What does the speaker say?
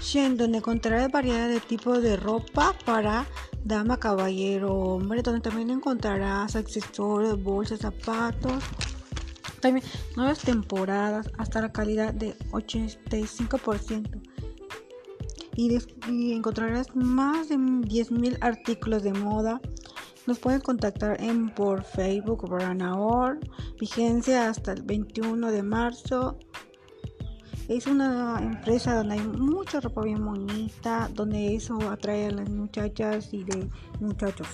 Fashion, donde encontrarás variedad de tipos de ropa para dama, caballero, hombre, donde también encontrarás accesorios, bolsas, zapatos. También nuevas temporadas hasta la calidad de 85%. Y, y encontrarás más de 10.000 artículos de moda. Nos pueden contactar en por Facebook Branahor. Vigencia hasta el 21 de marzo. Es una empresa donde hay mucha ropa bien bonita, donde eso atrae a las muchachas y de muchachos.